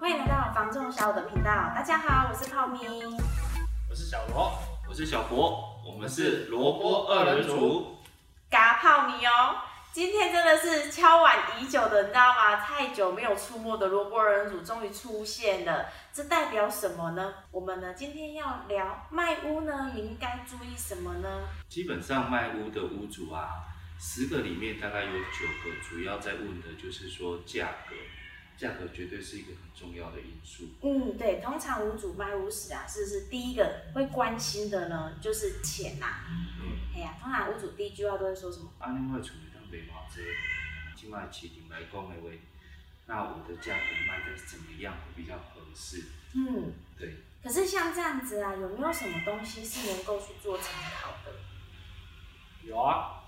欢迎来到房仲小五的频道。大家好，我是泡咪，我是小罗，我是小博，我们是萝卜二人组。嘎泡咪哦，今天真的是敲碗已久的，你知道吗？太久没有出没的萝卜二人组终于出现了，这代表什么呢？我们呢今天要聊卖屋呢，你应该注意什么呢？基本上卖屋的屋主啊，十个里面大概有九个主要在问的就是说价格。价格绝对是一个很重要的因素。嗯，对，通常屋主卖屋时啊，是不是第一个会关心的呢？就是钱呐、啊。嗯。哎呀，通常屋主第一句话都会说什么？啊，另外处理当卖房子，另外起点来讲的话，那我的价格卖的怎么样会比较合适？嗯，对。可是像这样子啊，有没有什么东西是能够去做参考的？有啊，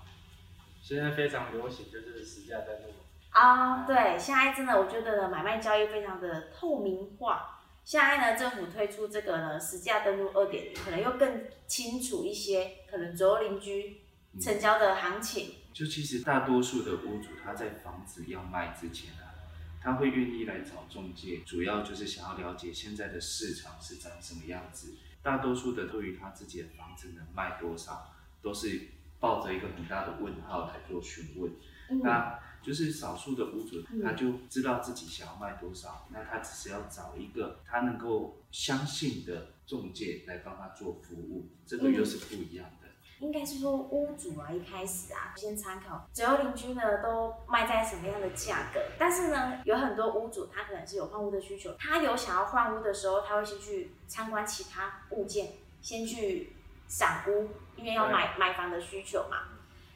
现在非常流行就是实价登录。啊、oh，对，现在真的，我觉得呢，买卖交易非常的透明化。现在呢，政府推出这个呢，实价登录二点零，可能又更清楚一些，可能左右邻居成交的行情。嗯、就其实大多数的屋主，他在房子要卖之前啊，他会愿意来找中介，主要就是想要了解现在的市场是长什么样子。大多数的对于他自己的房子能卖多少，都是抱着一个很大的问号来做询问。嗯、那就是少数的屋主，他就知道自己想要卖多少，嗯，那他只是要找一个他能够相信的中介来帮他做服务，这个又是不一样的。嗯、应该是说屋主啊，一开始啊，先参考左右邻居呢都卖在什么样的价格，但是呢，有很多屋主他可能是有换屋的需求，他有想要换屋的时候，他会先去参观其他物件，先去赏屋，因为要买买房的需求嘛。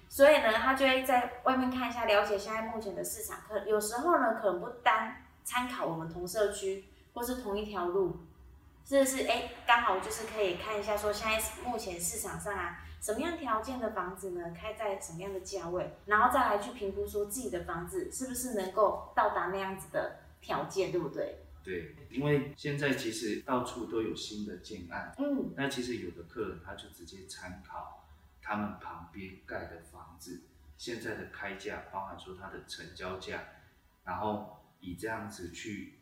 所以呢，他就会在外面看一下，了解现在目前的市场。可有时候呢，可能不单参考我们同社区或是同一条路，是不是？哎，刚好就是可以看一下，说现在目前市场上啊，什么样条件的房子呢，开在什么样的价位，然后再来去评估说自己的房子是不是能够到达那样子的条件，对不对？对，因为现在其实到处都有新的建案，嗯，那其实有的客人他就直接参考。他们旁边盖的房子，现在的开价，包含说它的成交价，然后以这样子去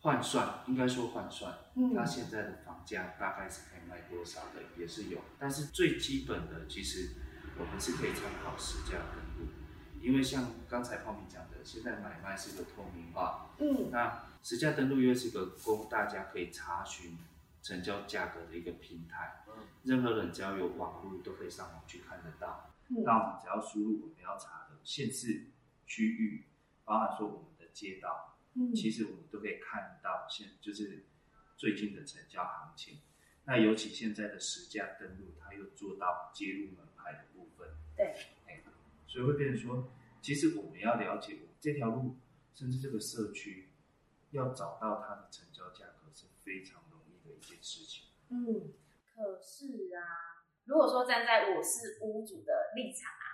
换算，应该说换算，嗯，它现在的房价大概是可以卖多少的，也是有。但是最基本的，其实我们是可以参考实价登录，因为像刚才泡米讲的，现在买卖是个透明化，嗯，那实价登录又是一个供大家可以查询成交价格的一个平台。任何人只要有网络都可以上网去看得到。嗯、那我们只要输入我们要查的县市、区域，包含说我们的街道，嗯，其实我们都可以看到现就是最近的成交行情。那尤其现在的实价登录，它又做到接入门牌的部分。对，哎，所以会变成说，其实我们要了解这条路，甚至这个社区，要找到它的成交价格是非常容易的一件事情。嗯。可是啊，如果说站在我是屋主的立场啊，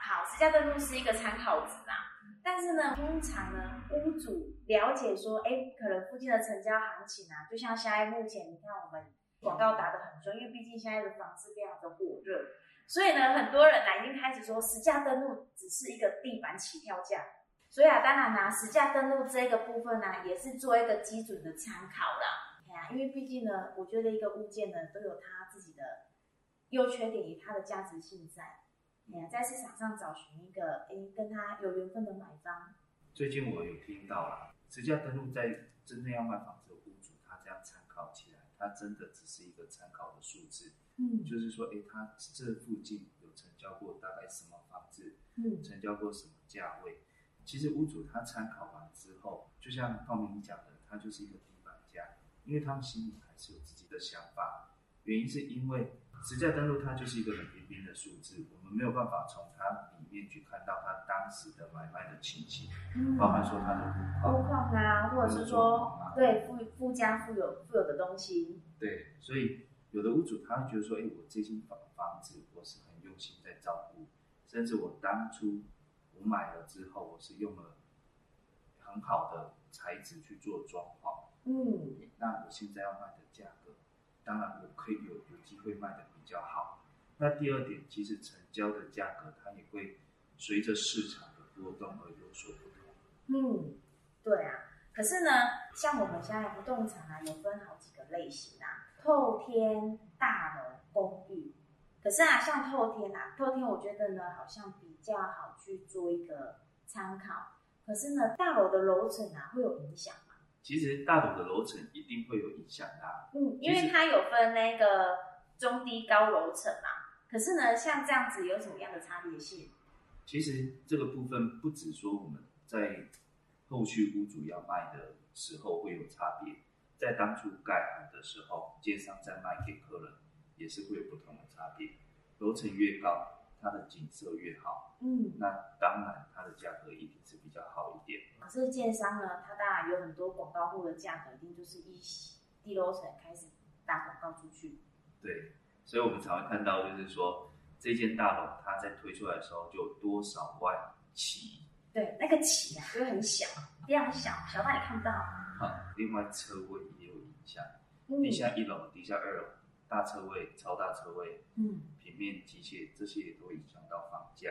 好，实价登录是一个参考值啊。但是呢，通常呢，屋主了解说，哎、可能附近的成交行情啊，就像现在目前，你看我们广告打得很准，因为毕竟现在的房子非常的火热，所以呢，很多人呢已经开始说，实价登录只是一个地板起跳价。所以啊，当然呢，实价登录这个部分呢、啊，也是做一个基准的参考啦。因为毕竟呢，我觉得一个物件呢都有它自己的优缺点与它的价值性在。哎呀，在市场上找寻一个哎跟他有缘分的买方。最近我有听到了，实价登录在真正要卖房子的屋主，他这样参考起来，他真的只是一个参考的数字。嗯，就是说，哎，他这附近有成交过大概什么房子？嗯，成交过什么价位？其实屋主他参考完之后，就像方明讲的，他就是一个。因为他们心里还是有自己的想法，原因是因为实价登录它就是一个冷冰冰的数字，我们没有办法从它里面去看到它当时的买卖的情形，嗯、包含说它的屋况啊，或者是说对附附加附有附有的东西。对，所以有的屋主他会觉得说，哎，我这间房房子我是很用心在照顾，甚至我当初我买了之后，我是用了很好的材质去做装潢。嗯，那我现在要卖的价格，当然我可以有有机会卖的比较好。那第二点，其实成交的价格它也会随着市场的波动而有所不同。嗯，对啊，可是呢，像我们现在不动产啊，有分好几个类型啊，透天、大楼、公寓。可是啊，像透天啊，透天我觉得呢，好像比较好去做一个参考。可是呢，大楼的楼层啊，会有影响吗？其实大楼的楼层一定会有影响的啊。嗯，因为它有分那个中低高楼层嘛。可是呢，像这样子有什么样的差别性？其实这个部分不止说我们在后续屋主要卖的时候会有差别，在当初盖好的时候，建商在卖给客人也是会有不同的差别。楼层越高，它的景色越好，嗯，那当然它的价格一定较好一点。可是建商呢，它当然有很多广告户的价格，一定就是一低楼层开始打广告出去。对，所以我们才会看到，就是说这间大楼它在推出来的时候就多少万起。对，那个起啊，就很小，非常小，小到你看不到。好，另外车位也有影响，嗯，地下一楼、地下二楼。大车位、超大车位，嗯，平面机械这些也都会影响到房价。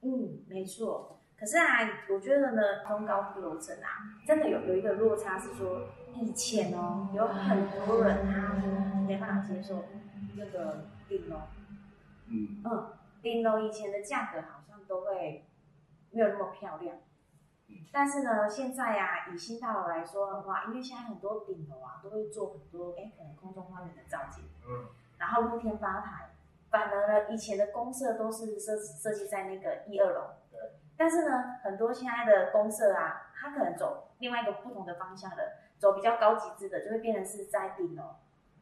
嗯，没错。可是啊，我觉得呢，中高复楼层啊，真的有有一个落差，是说以前哦，有很多人他没办法接受那个顶楼。嗯嗯，顶楼以前的价格好像都会没有那么漂亮。但是呢，现在呀、啊，以新大楼来说的话，因为现在很多顶楼啊，都会做很多哎，可能空中花园的造景，嗯，然后露天吧台，反而呢，以前的公设都是设设计在那个一二楼，对。但是呢，很多现在的公社啊，它可能走另外一个不同的方向的，走比较高级质的，就会变成是在顶楼。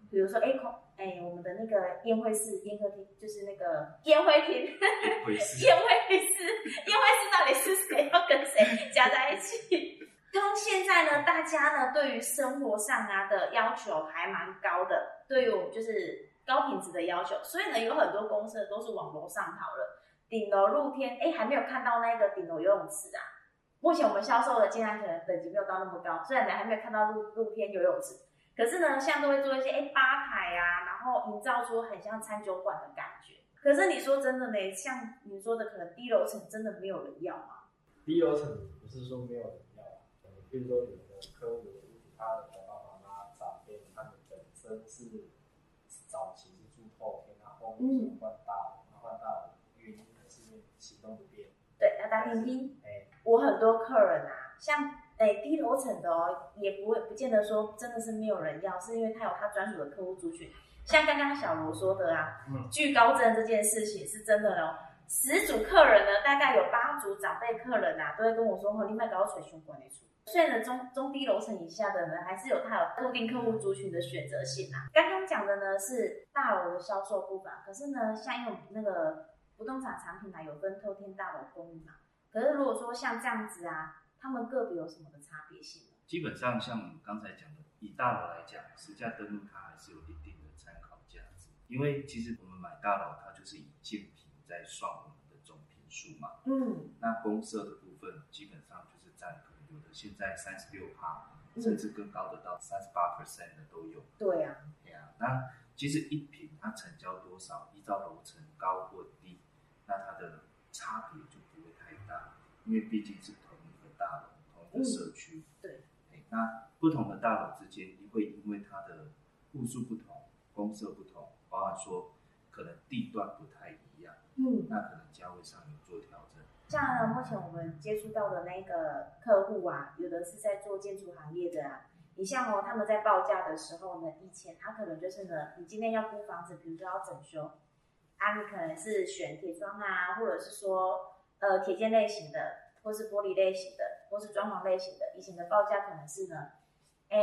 比如说，哎，空，哎，我们的那个宴会室、宴客厅，就是那个宴会厅，宴会室，宴会室，宴会室到底是谁要跟谁加在一起？跟现在呢，大家呢对于生活上啊的要求还蛮高的，对于我们就是高品质的要求，所以呢，有很多公司都是往楼上跑了，顶楼露天，哎，还没有看到那个顶楼游泳池啊。目前我们销售的竟然可能等级没有到那么高，虽然呢还没有看到露露天游泳池。可是呢，现在都会做一些哎吧台呀，然后营造出很像餐酒馆的感觉。可是你说真的呢，像你说的，可能低楼层真的没有人要吗？低楼层不是说没有人要啊，比如说有的客户，他的爸爸妈妈长辈，他们本身是早期是住透天然，后面换大楼，换大楼原因还是因为行动不便。对，要搭电梯。哎，我很多客人啊，像。哎，低楼层的哦，也不会不见得说真的是没有人要，是因为他有他专属的客户族群。像刚刚小罗说的啊，嗯惧高症这件事情是真的哦。十组客人呢，大概有八组长辈客人啊，都会跟我说：“哦，你买高水循环的出。”所以呢，中中低楼层以下的呢，还是有他有固定客户族群的选择性啊。刚刚讲的呢是大楼的销售部分，可是呢，像用那个不动产产品啊，有分透天大楼、公寓嘛。可是如果说像这样子啊。他们个别有什么的差别性？基本上像我们刚才讲的，以大楼来讲，实价登录它还是有一定的参考价值。因为其实我们买大楼，它就是以建坪在算我们的总坪数嘛。嗯。那公社的部分基本上就是占可能有的现在三十六趴，甚至更高的到三十八 percent 的都有。对呀、啊。对呀。那其实一坪它成交多少，依照楼层高或低，那它的差别就不会太大，因为毕竟是同一个。大楼同一个社区，嗯，对，那不同的大楼之间，你会因为它的户数不同、公设不同，包含说可能地段不太一样，嗯，那可能价位上有做调整。像呢，目前我们接触到的那个客户啊，有的是在做建筑行业的啊。你像哦，他们在报价的时候呢，以前他可能就是呢，你今天要租房子，比如说要整修，啊，你可能是选铁桩啊，或者是说呃铁件类型的。或是玻璃类型的，或是装潢类型的，以前的报价可能是呢，哎，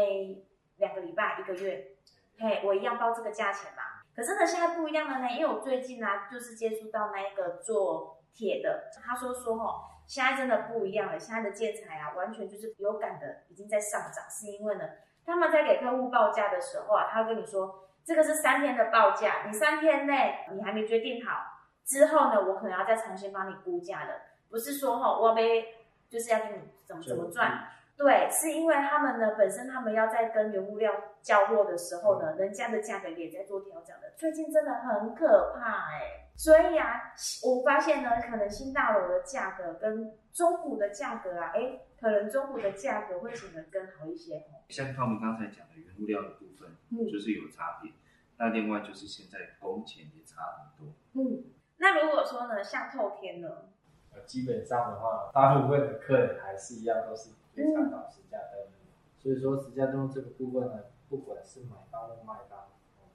两个礼拜一个月，嘿，我一样报这个价钱嘛。可是呢，现在不一样了呢，因为我最近呢、就是接触到那一个做铁的，他说说哦，现在真的不一样了，现在的建材啊，完全就是有感的已经在上涨，是因为呢，他们在给客户报价的时候啊，他会跟你说，这个是三天的报价，你三天内你还没决定好，之后呢，我可能要再重新帮你估价的。不是说哈，我被就是要给你怎么怎么赚，对，是因为他们呢本身他们要在跟原物料交货的时候呢，人家的价格也在做调整的。最近真的很可怕哎、欸，所以啊，我发现呢，可能新大楼的价格跟中古的价格啊，哎，可能中古的价格会显得更好一些。像他们刚才讲的原物料的部分，嗯，就是有差别。那另外就是现在工钱也差很多。嗯，那如果说呢，像透天呢？呃，基本上的话，大部分的客人还是一样，都是非常老实价登录。所以说，实价登录这个部分呢，不管是买方或卖方，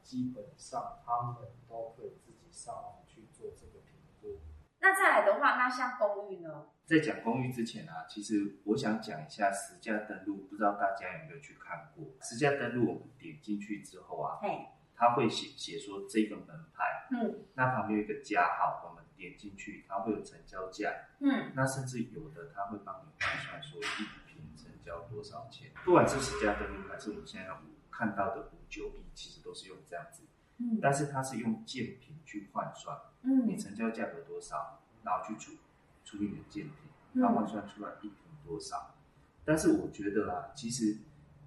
基本上他们都可以自己上网。那再来的话，那像公寓呢？在讲公寓之前啊，其实我想讲一下实价登录，不知道大家有没有去看过？实价登录，我们点进去之后啊，嘿，他会写写说这个门牌，嗯，那旁边有一个加号，我们。点进去，它会有成交价，嗯，那甚至有的它会帮你换算说一平成交多少钱，不管是实价登录还是我们现在看到的五九一，其实都是用这样子，嗯，但是它是用建品去换算，嗯，你成交价格多少，然后去除除以你的建品，它换算出来一平多少，嗯，但是我觉得啊，其实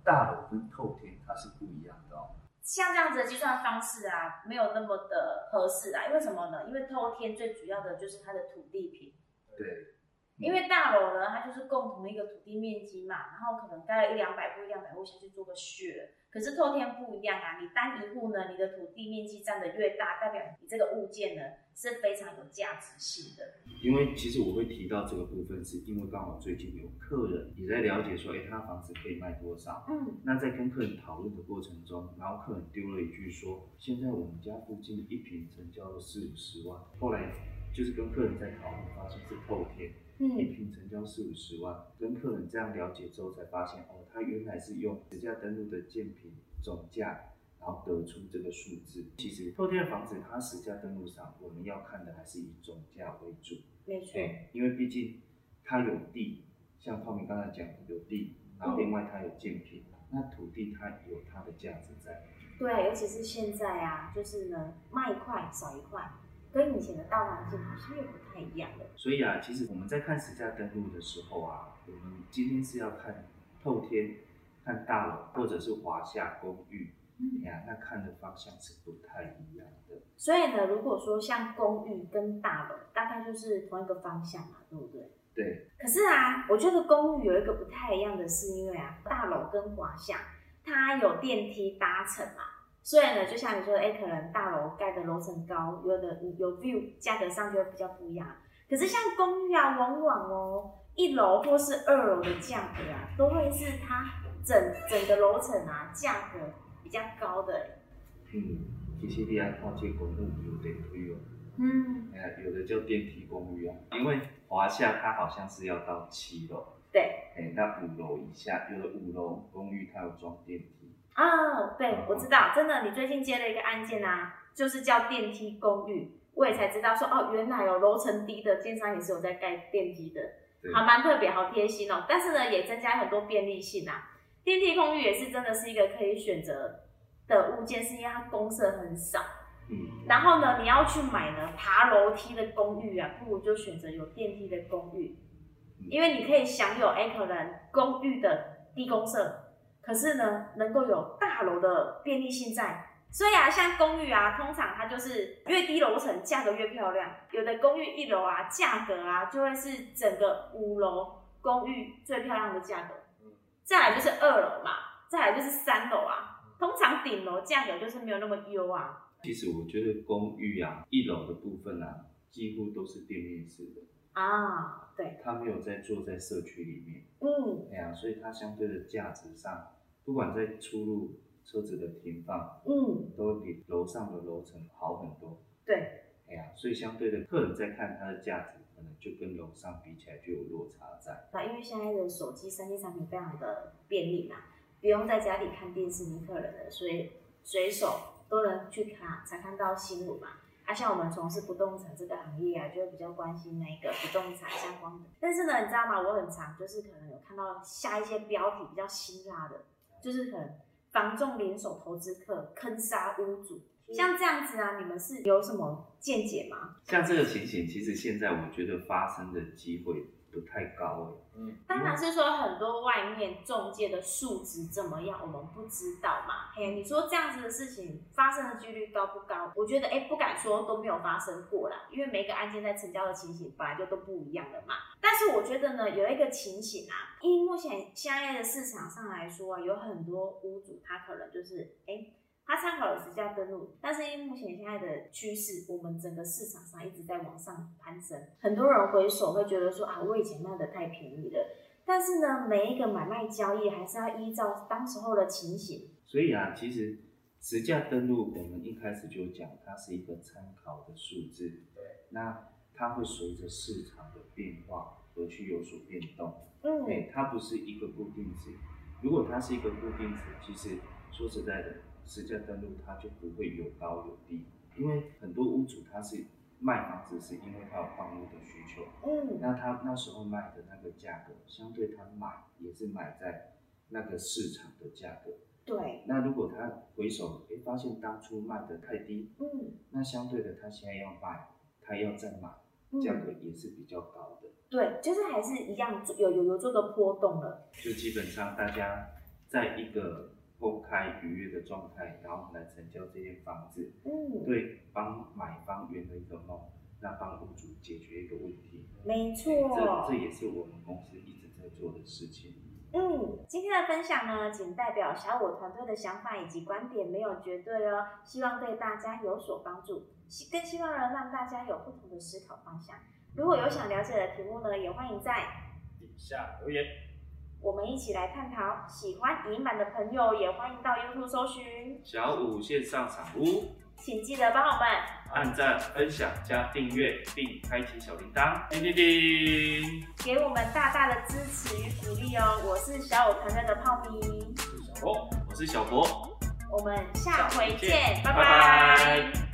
大楼跟透天它是不一样的哦。像这样子的计算方式啊，没有那么的合适啊，因为什么呢？因为透天最主要的就是它的土地平。对。因为大楼呢，它就是共同的一个土地面积嘛，然后可能盖了一两百户、一两百户下去做个穴。可是透天不一样啊，你单一户呢，你的土地面积占的越大，代表你这个物件呢是非常有价值性的。因为其实我会提到这个部分，是因为刚好最近有客人也在了解说，哎，他房子可以卖多少？嗯，那在跟客人讨论的过程中，然后客人丢了一句说，现在我们家附近一平成交了四五十万。后来就是跟客人在讨论，发现是透天。一坪成交四五十万，跟客人这样了解之后，才发现哦，他原来是用实价登录的建品总价，然后得出这个数字。其实透天的房子，它实价登录上，我们要看的还是以总价为主。没错，因为毕竟它有地，像泡明刚才讲有地，然后另外它有建品，嗯，那土地它有它的价值在。对，尤其是现在啊，就是呢，卖一块少一块。跟以前的大环境好像又不太一样了。所以啊，其实我们在看实价登录的时候啊，我们今天是要看透天、看大楼或者是华夏公寓，嗯呀，那看的方向是不太一样的。所以呢，如果说像公寓跟大楼，大概就是同一个方向嘛，对不对？对。可是啊，我觉得公寓有一个不太一样的是，因为啊，大楼跟华夏它有电梯搭乘嘛。所以呢，就像你说的，哎，可能大楼盖的楼层高，有的有 view，价格上就会比较不一样。可是像公寓啊，往往哦，一楼或是二楼的价格啊，都会是它整整个楼层啊，价格比较高的。嗯，其实你爱看这公寓有电梯哦。嗯。哎，有的叫电梯公寓啊，因为华夏它好像是要到七楼。对。哎，那五楼以下，有的五楼公寓它有装电梯。啊，对，我知道，真的，你最近接了一个案件啊，就是叫电梯公寓，我也才知道说，哦，原来有楼层低的建商也是有在盖电梯的，还蛮特别，好贴心哦。但是呢，也增加很多便利性啊。电梯公寓也是真的是一个可以选择的物件，是因为它公设很少。嗯。然后呢，你要去买呢爬楼梯的公寓啊，不如就选择有电梯的公寓，因为你可以享有 A 可能公寓的低公设。可是呢，能够有大楼的便利性在，所以啊，像公寓啊，通常它就是越低楼层价格越漂亮。有的公寓一楼啊，价格啊就会是整个五楼公寓最漂亮的价格。再来就是二楼嘛，再来就是三楼啊。通常顶楼价格就是没有那么优啊。其实我觉得公寓啊，一楼的部分啊，几乎都是店面式的啊，对，他没有在坐在社区里面。嗯，哎呀，所以它相对的价值上，不管在出入车子的停放，嗯，都会比楼上的楼层好很多。对，哎呀，所以相对的客人在看它的价值，可能就跟楼上比起来就有落差在。那因为现在的手机、三 D 产品非常的便利嘛，不用在家里看电视，你客人的，所以随手都能去看，才看到新闻嘛。啊，像我们从事不动产这个行业啊，就会比较关心那个不动产相关的。但是呢，你知道吗？我很常就是可能有看到下一些标题比较辛辣的，就是很房仲联手投资客坑杀屋主。像这样子啊，你们是有什么见解吗？像这个情形，其实现在我觉得发生的机会不太高哎。嗯，当然是说很多外面中介的素质怎么样，我们不知道嘛。嘿，你说这样子的事情发生的几率高不高？我觉得哎、欸，不敢说都没有发生过啦，因为每个案件在成交的情形本来就都不一样的嘛。但是我觉得呢，有一个情形啊，因为目前现在的市场上来说啊，有很多屋主他可能就是哎。欸他参考了实价登录，但是因为目前现在的趋势，我们整个市场上一直在往上攀升，很多人回首会觉得说啊，我以前卖的太便宜了。但是呢，每一个买卖交易还是要依照当时候的情形。所以啊，其实实价登录我们一开始就讲，它是一个参考的数字，对，那它会随着市场的变化而去有所变动。嗯，对，它不是一个固定值。如果它是一个固定值，其实说实在的。实价登录它就不会有高有低，因为很多屋主他是卖房子是因为他有房屋的需求，嗯，那他那时候卖的那个价格，相对他买也是买在那个市场的价格，对。那如果他回首，哎，发现当初卖的太低，嗯，那相对的他现在要卖，他要再买，价格也是比较高的。对，就是还是一样有有有这个波动了。就基本上大家在一个。公开愉悦的状态，然后来成交这间房子，嗯，对，帮买方圆了一个梦，那帮屋主解决一个问题，没错，这这也是我们公司一直在做的事情。嗯，今天的分享呢，仅代表小我团队的想法以及观点，没有绝对哦，希望对大家有所帮助，希更希望呢让大家有不同的思考方向。如果有想了解的题目呢，也欢迎在底下留言。我们一起来探讨，喜欢影音版的朋友也欢迎到 YouTube 搜寻。小五线上赏屋，请记得帮我们。按赞、分享、加订阅，并开启小铃铛，叮叮叮，给我们大大的支持与鼓励哦！我是小五团队的泡是小博，我是小博，我们下回见，拜拜。拜拜。